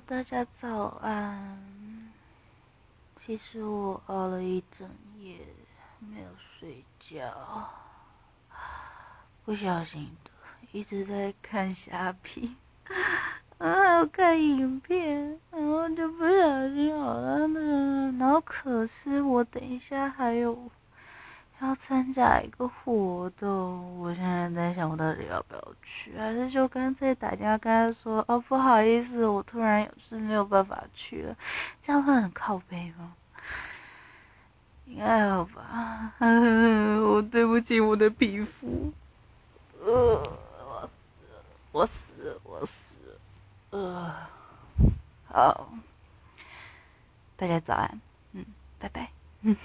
大家早安。其实我熬了一整夜，没有睡觉，不小心的一直在看虾皮，还有看影片，然后就不小心熬到那，然后可是我等一下还有。参加一个活动，我现在在想，我到底要不要去，还是就干脆打电话跟他说：“哦，不好意思，我突然有事没有办法去了。”这样会很靠背吗？应该好吧。我对不起我的皮肤。呃，我死，我死，我死了。呃，好，大家早安。嗯，拜拜。嗯。